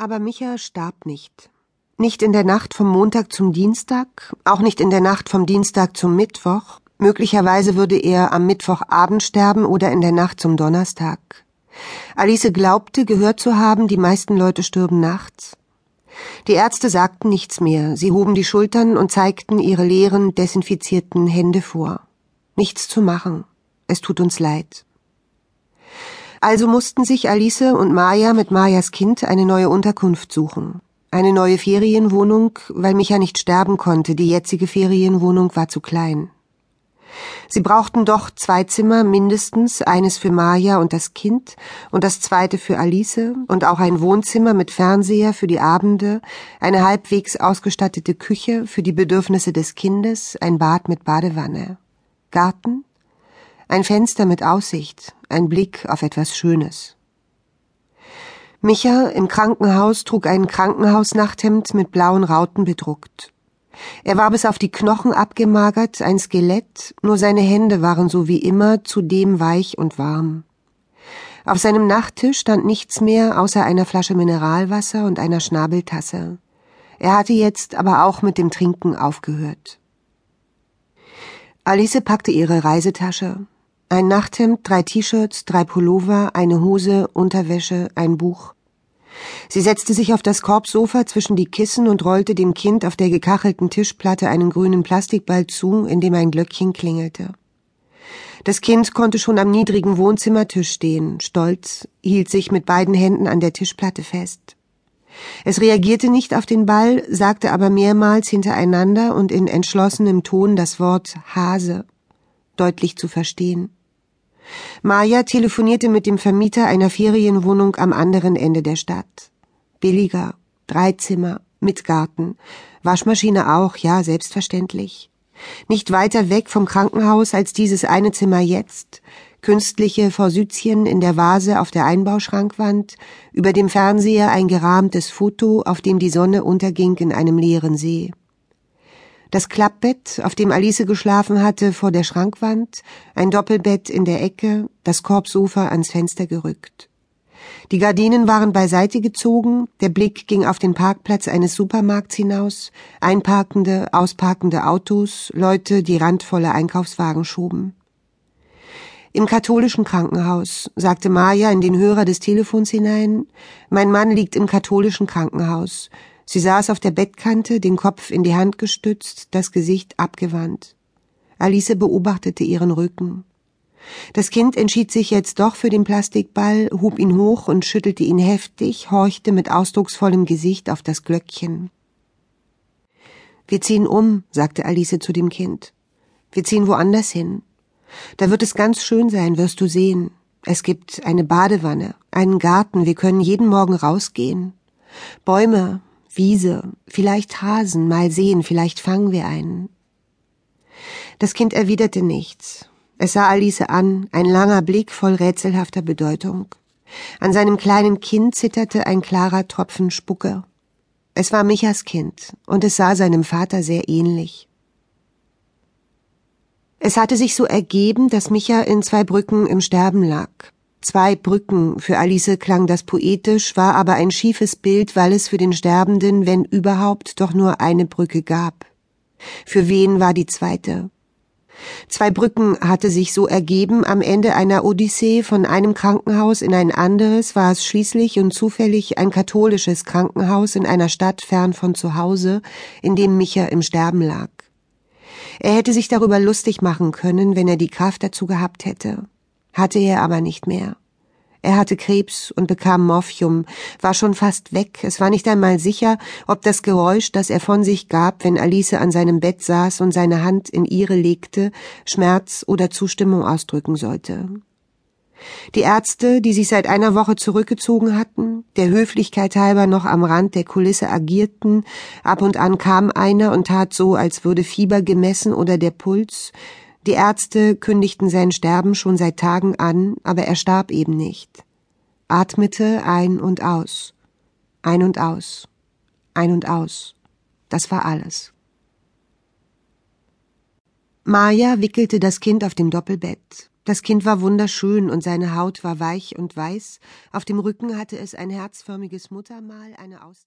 Aber Micha starb nicht. Nicht in der Nacht vom Montag zum Dienstag, auch nicht in der Nacht vom Dienstag zum Mittwoch. Möglicherweise würde er am Mittwochabend sterben oder in der Nacht zum Donnerstag. Alice glaubte, gehört zu haben, die meisten Leute stürben nachts. Die Ärzte sagten nichts mehr, sie hoben die Schultern und zeigten ihre leeren, desinfizierten Hände vor. Nichts zu machen. Es tut uns leid. Also mussten sich Alice und Maja mit Majas Kind eine neue Unterkunft suchen. Eine neue Ferienwohnung, weil Micha nicht sterben konnte, die jetzige Ferienwohnung war zu klein. Sie brauchten doch zwei Zimmer mindestens, eines für Maja und das Kind und das zweite für Alice und auch ein Wohnzimmer mit Fernseher für die Abende, eine halbwegs ausgestattete Küche für die Bedürfnisse des Kindes, ein Bad mit Badewanne. Garten, ein Fenster mit Aussicht, ein Blick auf etwas Schönes. Micha im Krankenhaus trug ein Krankenhausnachthemd mit blauen Rauten bedruckt. Er war bis auf die Knochen abgemagert, ein Skelett, nur seine Hände waren so wie immer zudem weich und warm. Auf seinem Nachttisch stand nichts mehr außer einer Flasche Mineralwasser und einer Schnabeltasse. Er hatte jetzt aber auch mit dem Trinken aufgehört. Alice packte ihre Reisetasche, ein Nachthemd, drei T-Shirts, drei Pullover, eine Hose, Unterwäsche, ein Buch. Sie setzte sich auf das Korbsofa zwischen die Kissen und rollte dem Kind auf der gekachelten Tischplatte einen grünen Plastikball zu, in dem ein Glöckchen klingelte. Das Kind konnte schon am niedrigen Wohnzimmertisch stehen, stolz, hielt sich mit beiden Händen an der Tischplatte fest. Es reagierte nicht auf den Ball, sagte aber mehrmals hintereinander und in entschlossenem Ton das Wort Hase, deutlich zu verstehen. Maja telefonierte mit dem Vermieter einer Ferienwohnung am anderen Ende der Stadt. Billiger, drei Zimmer, mit Garten, Waschmaschine auch, ja, selbstverständlich. Nicht weiter weg vom Krankenhaus als dieses eine Zimmer jetzt, künstliche Forsythien in der Vase auf der Einbauschrankwand, über dem Fernseher ein gerahmtes Foto, auf dem die Sonne unterging in einem leeren See das Klappbett, auf dem Alice geschlafen hatte, vor der Schrankwand, ein Doppelbett in der Ecke, das Korbsofa ans Fenster gerückt. Die Gardinen waren beiseite gezogen, der Blick ging auf den Parkplatz eines Supermarkts hinaus, einparkende, ausparkende Autos, Leute, die randvolle Einkaufswagen schoben. Im katholischen Krankenhaus, sagte Maja in den Hörer des Telefons hinein, mein Mann liegt im katholischen Krankenhaus. Sie saß auf der Bettkante, den Kopf in die Hand gestützt, das Gesicht abgewandt. Alice beobachtete ihren Rücken. Das Kind entschied sich jetzt doch für den Plastikball, hob ihn hoch und schüttelte ihn heftig, horchte mit ausdrucksvollem Gesicht auf das Glöckchen. Wir ziehen um, sagte Alice zu dem Kind. Wir ziehen woanders hin. Da wird es ganz schön sein, wirst du sehen. Es gibt eine Badewanne, einen Garten, wir können jeden Morgen rausgehen. Bäume, Wiese, vielleicht Hasen, mal sehen, vielleicht fangen wir einen. Das Kind erwiderte nichts. Es sah Alice an, ein langer Blick voll rätselhafter Bedeutung. An seinem kleinen Kind zitterte ein klarer Tropfen Spucke. Es war Michas Kind, und es sah seinem Vater sehr ähnlich. Es hatte sich so ergeben, dass Micha in zwei Brücken im Sterben lag. Zwei Brücken, für Alice klang das poetisch, war aber ein schiefes Bild, weil es für den Sterbenden, wenn überhaupt, doch nur eine Brücke gab. Für wen war die zweite? Zwei Brücken hatte sich so ergeben, am Ende einer Odyssee von einem Krankenhaus in ein anderes war es schließlich und zufällig ein katholisches Krankenhaus in einer Stadt fern von zu Hause, in dem Micha im Sterben lag. Er hätte sich darüber lustig machen können, wenn er die Kraft dazu gehabt hätte hatte er aber nicht mehr. Er hatte Krebs und bekam Morphium, war schon fast weg, es war nicht einmal sicher, ob das Geräusch, das er von sich gab, wenn Alice an seinem Bett saß und seine Hand in ihre legte, Schmerz oder Zustimmung ausdrücken sollte. Die Ärzte, die sich seit einer Woche zurückgezogen hatten, der Höflichkeit halber noch am Rand der Kulisse agierten, ab und an kam einer und tat so, als würde Fieber gemessen oder der Puls, die Ärzte kündigten sein Sterben schon seit Tagen an, aber er starb eben nicht. Atmete ein und aus. Ein und aus. Ein und aus. Das war alles. Maja wickelte das Kind auf dem Doppelbett. Das Kind war wunderschön und seine Haut war weich und weiß, auf dem Rücken hatte es ein herzförmiges Muttermal, eine Aus